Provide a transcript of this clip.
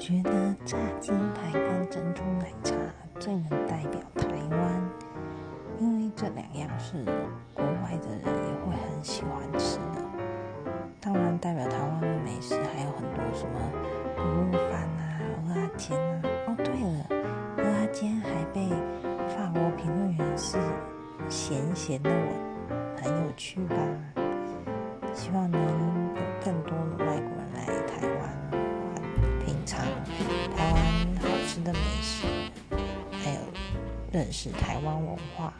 觉得炸鸡排跟珍珠奶茶最能代表台湾，因为这两样是国外的人也会很喜欢吃的。当然，代表台湾的美食还有很多什么卤肉饭啊、蚵仔煎啊。哦，对了，蚵仔煎还被法国评论员是咸咸的吻，很有趣吧？希望能认识台湾文化。